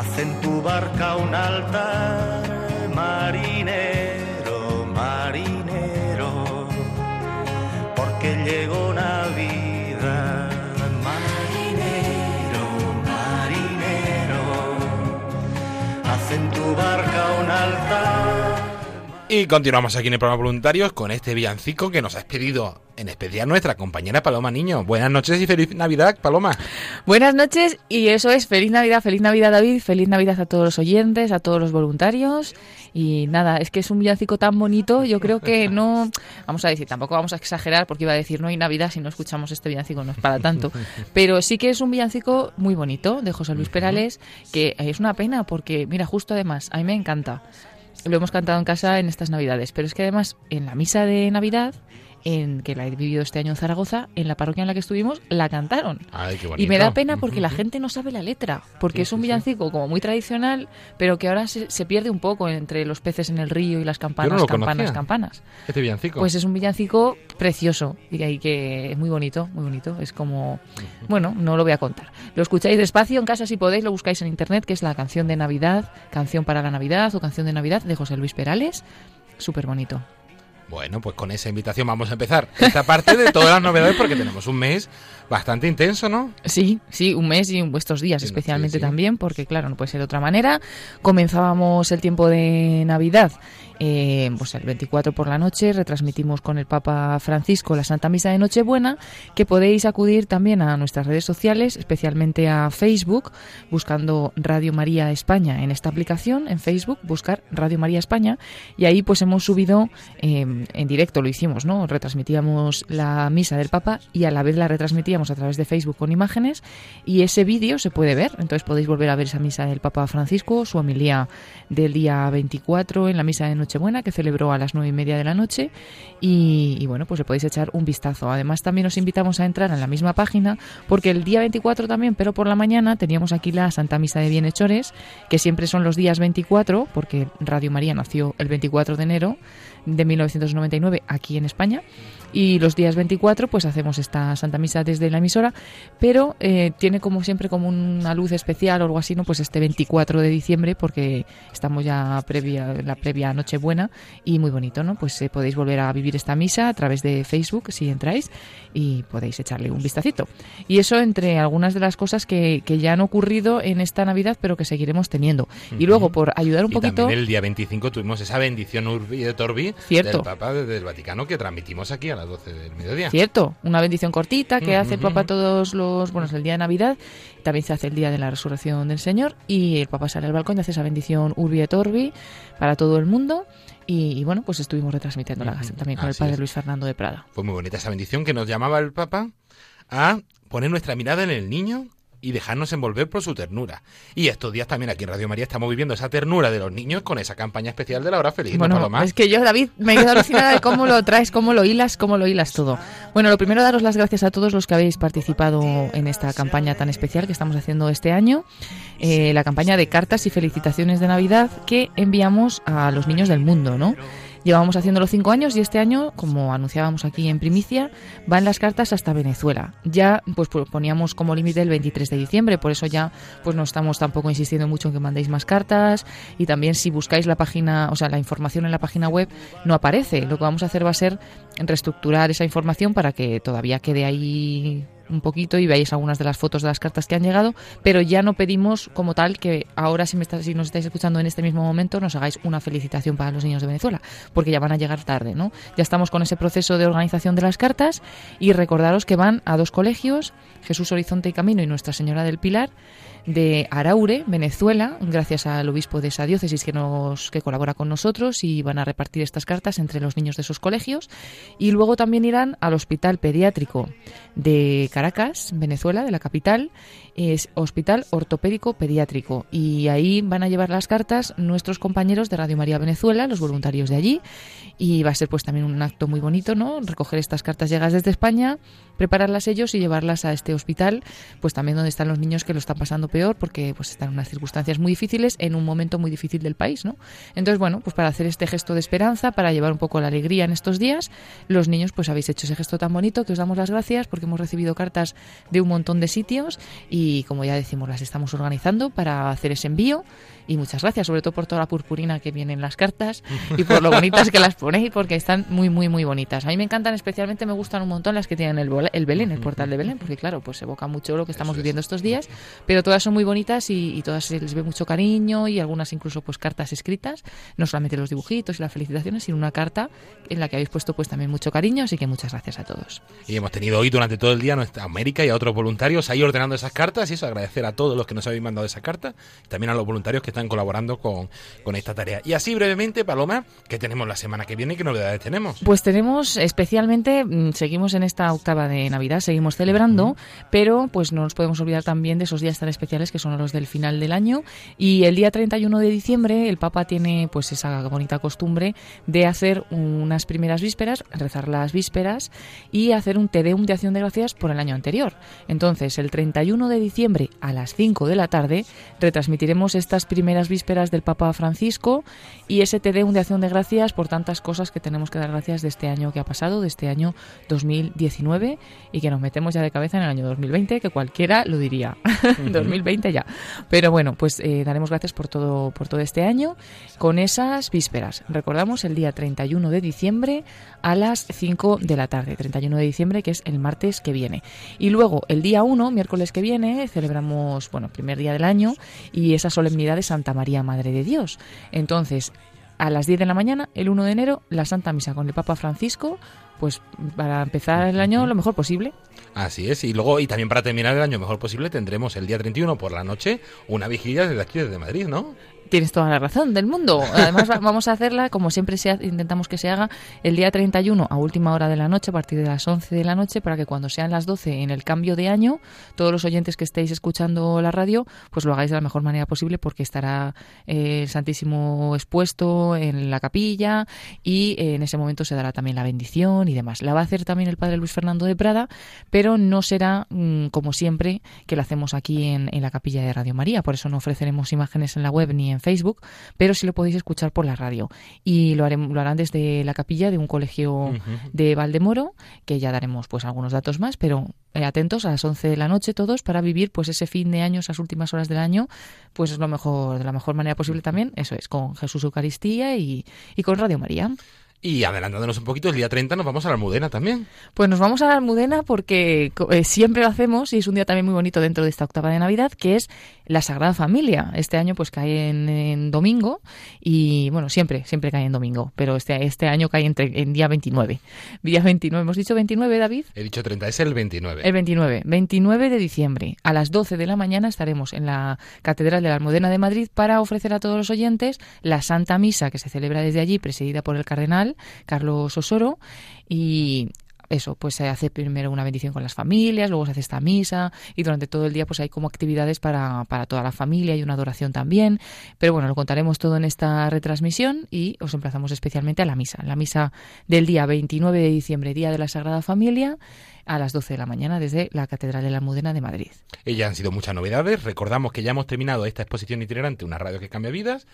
Haz en tu barca un altar, marinero, marinero. Porque llegó Navidad, marinero, marinero. Haz en tu barca un altar. Y continuamos aquí en el programa Voluntarios con este villancico que nos ha expedido en especial nuestra compañera Paloma Niño. Buenas noches y feliz Navidad, Paloma. Buenas noches y eso es, feliz Navidad, feliz Navidad David, feliz Navidad a todos los oyentes, a todos los voluntarios y nada, es que es un villancico tan bonito, yo creo que no, vamos a decir, tampoco vamos a exagerar porque iba a decir no hay Navidad si no escuchamos este villancico, no es para tanto, pero sí que es un villancico muy bonito de José Luis Perales que es una pena porque mira, justo además, a mí me encanta. Lo hemos cantado en casa en estas Navidades, pero es que además en la misa de Navidad en que la he vivido este año en Zaragoza, en la parroquia en la que estuvimos, la cantaron. Ay, qué Y me da pena porque la gente no sabe la letra, porque es un villancico como muy tradicional, pero que ahora se, se pierde un poco entre los peces en el río y las no campanas, campanas, conocía. campanas. Este villancico. Pues es un villancico precioso y ahí que es muy bonito, muy bonito. Es como, bueno, no lo voy a contar. Lo escucháis despacio en casa si podéis, lo buscáis en internet, que es la canción de Navidad, canción para la Navidad o canción de Navidad de José Luis Perales. Súper bonito. Bueno, pues con esa invitación vamos a empezar esta parte de todas las novedades porque tenemos un mes bastante intenso, ¿no? Sí, sí, un mes y estos días especialmente también, porque claro, no puede ser de otra manera. Comenzábamos el tiempo de Navidad, eh, pues el 24 por la noche, retransmitimos con el Papa Francisco la Santa Misa de Nochebuena, que podéis acudir también a nuestras redes sociales, especialmente a Facebook, buscando Radio María España en esta aplicación, en Facebook, buscar Radio María España, y ahí pues hemos subido eh, en directo, lo hicimos, ¿no? Retransmitíamos la misa del Papa y a la vez la retransmitíamos a través de Facebook con imágenes y ese vídeo se puede ver, entonces podéis volver a ver esa misa del Papa Francisco, su homilía del día 24 en la misa de Nochebuena que celebró a las nueve y media de la noche. Y, y bueno, pues le podéis echar un vistazo. Además también os invitamos a entrar en la misma página porque el día 24 también, pero por la mañana teníamos aquí la Santa Misa de Bienhechores, que siempre son los días 24 porque Radio María nació el 24 de enero de 1999 aquí en España y los días 24 pues hacemos esta Santa Misa desde la emisora, pero eh, tiene como siempre como una luz especial o algo así, ¿no? Pues este 24 de diciembre porque estamos ya previa la previa Nochebuena y muy bonito, ¿no? Pues eh, podéis volver a vivir esta misa a través de Facebook si entráis y podéis echarle un vistacito. Y eso entre algunas de las cosas que, que ya han ocurrido en esta Navidad, pero que seguiremos teniendo. Y luego por ayudar un y poquito también el día 25 tuvimos esa bendición Urbi et Orbi Cierto. del Papa desde el Vaticano que transmitimos aquí a las 12 del mediodía. Cierto, una bendición cortita que Ujú, hace el ujú. Papa todos los, bueno, es el día de Navidad, también se hace el día de la resurrección del Señor y el Papa sale al balcón y hace esa bendición Urbi et Orbi para todo el mundo y, y bueno, pues estuvimos retransmitiéndola Ujú, también con el Padre es. Luis Fernando de Prada. Fue muy bonita esa bendición que nos llamaba el Papa a poner nuestra mirada en el niño y dejarnos envolver por su ternura. Y estos días también aquí en Radio María estamos viviendo esa ternura de los niños con esa campaña especial de la hora feliz, ¿no, Bueno, Paloma? es que yo, David, me he quedado alucinada de cómo lo traes, cómo lo hilas, cómo lo hilas todo. Bueno, lo primero, daros las gracias a todos los que habéis participado en esta campaña tan especial que estamos haciendo este año, eh, la campaña de cartas y felicitaciones de Navidad que enviamos a los niños del mundo, ¿no? Llevamos haciéndolo cinco años y este año, como anunciábamos aquí en primicia, van las cartas hasta Venezuela. Ya pues pu- poníamos como límite el 23 de diciembre, por eso ya pues no estamos tampoco insistiendo mucho en que mandéis más cartas y también si buscáis la página, o sea, la información en la página web no aparece. Lo que vamos a hacer va a ser reestructurar esa información para que todavía quede ahí un poquito y veáis algunas de las fotos de las cartas que han llegado, pero ya no pedimos como tal que ahora si, me está- si nos estáis escuchando en este mismo momento nos hagáis una felicitación para los niños de Venezuela, porque ya van a llegar tarde, ¿no? Ya estamos con ese proceso de organización de las cartas y recordaros que van a dos colegios, Jesús Horizonte y Camino y Nuestra Señora del Pilar, de Araure, Venezuela, gracias al obispo de esa diócesis que nos que colabora con nosotros y van a repartir estas cartas entre los niños de esos colegios. Y luego también irán al Hospital Pediátrico de Caracas, Venezuela, de la capital, es Hospital Ortopédico Pediátrico. Y ahí van a llevar las cartas nuestros compañeros de Radio María Venezuela, los voluntarios de allí. Y va a ser pues también un acto muy bonito, ¿no? Recoger estas cartas llegadas desde España, prepararlas ellos y llevarlas a este hospital, pues también donde están los niños que lo están pasando peor porque pues están en unas circunstancias muy difíciles en un momento muy difícil del país, ¿no? Entonces, bueno, pues para hacer este gesto de esperanza, para llevar un poco la alegría en estos días, los niños pues habéis hecho ese gesto tan bonito que os damos las gracias porque hemos recibido cartas de un montón de sitios y como ya decimos, las estamos organizando para hacer ese envío y muchas gracias, sobre todo por toda la purpurina que viene en las cartas y por lo bonitas que las ponéis, porque están muy, muy, muy bonitas. A mí me encantan, especialmente me gustan un montón las que tienen el, el Belén, el portal de Belén, porque claro, pues evoca mucho lo que estamos viviendo estos días, pero todas son muy bonitas y, y, todas se les ve mucho cariño y algunas incluso pues cartas escritas, no solamente los dibujitos y las felicitaciones, sino una carta en la que habéis puesto pues también mucho cariño, así que muchas gracias a todos. Y hemos tenido hoy durante todo el día a América y a otros voluntarios ahí ordenando esas cartas y eso agradecer a todos los que nos habéis mandado esa carta, y también a los voluntarios que están colaborando con con, esta tarea. Y así brevemente, Paloma, ¿qué tenemos la semana que viene? ¿Qué novedades tenemos? Pues tenemos especialmente, mm, seguimos en esta octava de Navidad, seguimos celebrando, pero pues no nos podemos olvidar también de esos días tan especiales que son los del final del año. Y el día 31 de diciembre el Papa tiene pues esa bonita costumbre de hacer unas primeras vísperas, rezar las vísperas y hacer un Te Deum de acción de gracias por el año anterior. Entonces, el 31 de diciembre a las 5 de la tarde retransmitiremos estas primeras vísperas del Papa Francisco y ese Te de acción de gracias por tantas cosas que tenemos que dar gracias de este año que ha pasado, de este año 2019 y que nos metemos ya de cabeza en el año 2020, que cualquiera lo diría. 2020 ya. Pero bueno, pues eh, daremos gracias por todo, por todo este año con esas vísperas. Recordamos el día 31 de diciembre a las 5 de la tarde. 31 de diciembre, que es el martes que viene. Y luego el día 1, miércoles que viene, celebramos, bueno, primer día del año y esa solemnidad de Santa María Madre de Dios. Entonces, a las 10 de la mañana, el 1 de enero, la Santa Misa con el Papa Francisco, pues para empezar el año lo mejor posible. Así es, y luego, y también para terminar el año mejor posible, tendremos el día 31 por la noche una vigilia desde aquí, desde Madrid, ¿no? Tienes toda la razón del mundo. Además, vamos a hacerla como siempre se intentamos que se haga el día 31 a última hora de la noche, a partir de las 11 de la noche, para que cuando sean las 12 en el cambio de año, todos los oyentes que estéis escuchando la radio, pues lo hagáis de la mejor manera posible, porque estará eh, el Santísimo expuesto en la capilla y eh, en ese momento se dará también la bendición y demás. La va a hacer también el Padre Luis Fernando de Prada, pero no será mm, como siempre que lo hacemos aquí en, en la capilla de Radio María. Por eso no ofreceremos imágenes en la web ni en Facebook, pero sí lo podéis escuchar por la radio. Y lo, haremos, lo harán desde la capilla de un colegio uh -huh. de Valdemoro, que ya daremos pues algunos datos más, pero eh, atentos a las 11 de la noche todos para vivir pues ese fin de año, esas últimas horas del año, pues es lo mejor, de la mejor manera posible también, eso es, con Jesús Eucaristía y, y con Radio María. Y adelantándonos un poquito, el día 30 nos vamos a la Almudena también. Pues nos vamos a la Almudena porque eh, siempre lo hacemos y es un día también muy bonito dentro de esta octava de Navidad, que es la Sagrada Familia. Este año pues cae en, en domingo y bueno, siempre, siempre cae en domingo, pero este, este año cae entre, en día 29. Día 29, ¿hemos dicho 29, David? He dicho 30, es el 29. El 29, 29 de diciembre. A las 12 de la mañana estaremos en la Catedral de la Almudena de Madrid para ofrecer a todos los oyentes la Santa Misa que se celebra desde allí, presidida por el Cardenal Carlos Osoro, y eso, pues se hace primero una bendición con las familias, luego se hace esta misa y durante todo el día pues hay como actividades para, para toda la familia y una adoración también. Pero bueno, lo contaremos todo en esta retransmisión y os emplazamos especialmente a la misa. La misa del día 29 de diciembre, Día de la Sagrada Familia, a las 12 de la mañana desde la Catedral de la Almudena de Madrid. Y ya han sido muchas novedades. Recordamos que ya hemos terminado esta exposición itinerante, una radio que cambia vidas,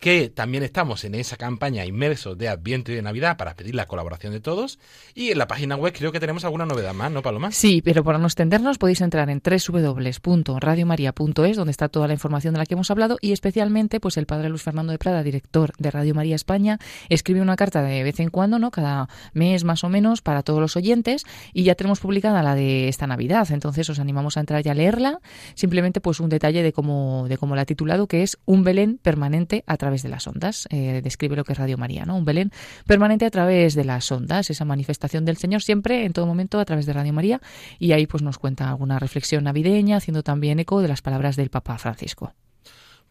que también estamos en esa campaña inmersos de Adviento y de Navidad para pedir la colaboración de todos. Y en la página web creo que tenemos alguna novedad más, ¿no, Paloma? Sí, pero para no extendernos podéis entrar en www.radiomaria.es, donde está toda la información de la que hemos hablado, y especialmente pues el padre Luis Fernando de Prada, director de Radio María España, escribe una carta de vez en cuando, ¿no? Cada mes más o menos, para todos los oyentes, y ya tenemos tenemos publicada la de esta Navidad, entonces os animamos a entrar y a leerla. Simplemente pues un detalle de cómo, de cómo la ha titulado, que es un Belén permanente a través de las ondas. Eh, describe lo que es Radio María, ¿no? Un Belén permanente a través de las ondas, esa manifestación del Señor siempre, en todo momento, a través de Radio María. Y ahí pues nos cuenta alguna reflexión navideña, haciendo también eco de las palabras del Papa Francisco.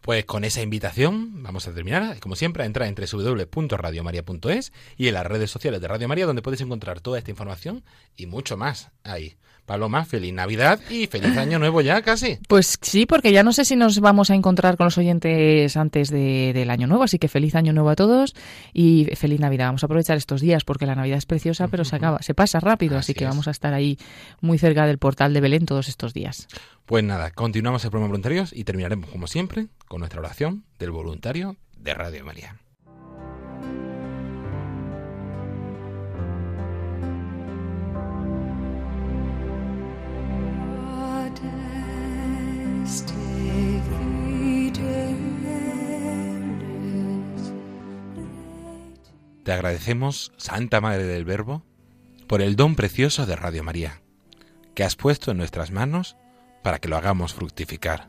Pues con esa invitación vamos a terminar, como siempre, a entrar en www.radiomaria.es y en las redes sociales de Radio María, donde puedes encontrar toda esta información y mucho más ahí. Paloma, feliz Navidad y feliz Año Nuevo ya casi. Pues sí, porque ya no sé si nos vamos a encontrar con los oyentes antes del Año Nuevo, así que feliz Año Nuevo a todos y feliz Navidad. Vamos a aprovechar estos días porque la Navidad es preciosa, pero se acaba, se pasa rápido, así, que vamos a estar ahí muy cerca del portal de Belén todos estos días. Pues nada, continuamos el programa voluntarios y terminaremos como siempre con nuestra oración del voluntario de Radio María. Te agradecemos, Santa Madre del Verbo, por el don precioso de Radio María, que has puesto en nuestras manos para que lo hagamos fructificar.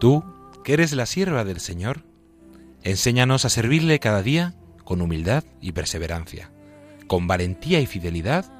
Tú, que eres la sierva del Señor, enséñanos a servirle cada día con humildad y perseverancia, con valentía y fidelidad,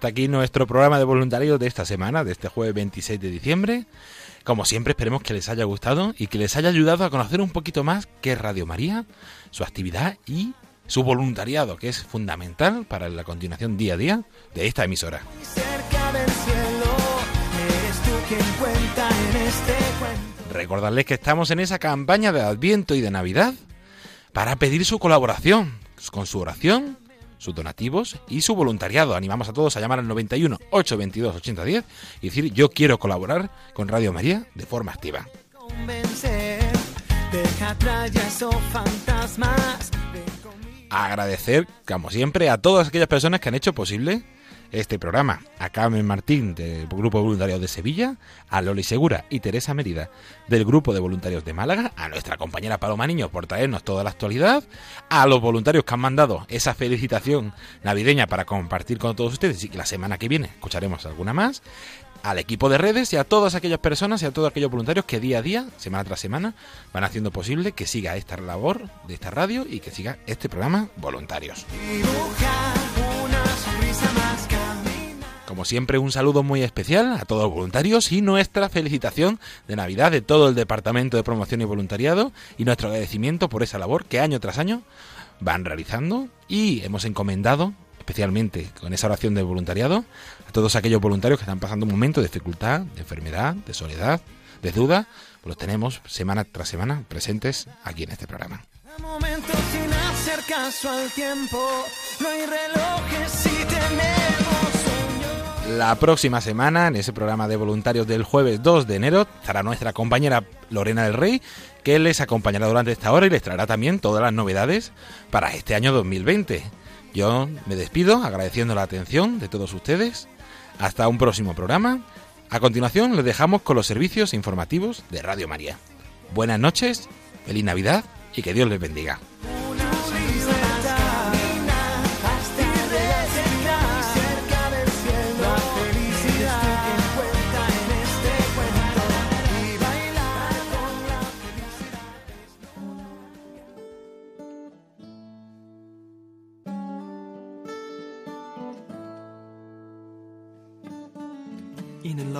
Hasta aquí nuestro programa de voluntarios de esta semana, de este jueves 26 de diciembre. Como siempre, esperemos que les haya gustado y que les haya ayudado a conocer un poquito más qué es Radio María, su actividad y su voluntariado, que es fundamental para la continuación día a día de esta emisora. este. Recordarles que estamos en esa campaña de Adviento y de Navidad para pedir su colaboración con su oración, sus donativos y su voluntariado. Animamos a todos a llamar al 91 822 8010 y decir yo quiero colaborar con Radio María de forma activa. Agradecer, como siempre, a todas aquellas personas que han hecho posible este programa. A Carmen Martín del Grupo Voluntario de Sevilla, a Loli Segura y Teresa Mérida del Grupo de Voluntarios de Málaga, a nuestra compañera Paloma Niño por traernos toda la actualidad, a los voluntarios que han mandado esa felicitación navideña para compartir con todos ustedes y que la semana que viene escucharemos alguna más, al equipo de redes y a todas aquellas personas y a todos aquellos voluntarios que día a día, semana tras semana, van haciendo posible que siga esta labor de esta radio y que siga este programa Voluntarios. Como siempre, un saludo muy especial a todos los voluntarios y nuestra felicitación de Navidad de todo el Departamento de Promoción y Voluntariado y nuestro agradecimiento por esa labor que año tras año van realizando y hemos encomendado especialmente con esa oración del voluntariado a todos aquellos voluntarios que están pasando un momento de dificultad, de enfermedad, de soledad, de duda, pues los tenemos semana tras semana presentes aquí en este programa. La próxima semana, en ese programa de voluntarios del jueves 2 de enero, estará nuestra compañera Lorena del Rey, que les acompañará durante esta hora y les traerá también todas las novedades para este año 2020. Yo me despido agradeciendo la atención de todos ustedes. Hasta un próximo programa. A continuación les dejamos con los servicios informativos de Radio María. Buenas noches, feliz Navidad y que Dios les bendiga.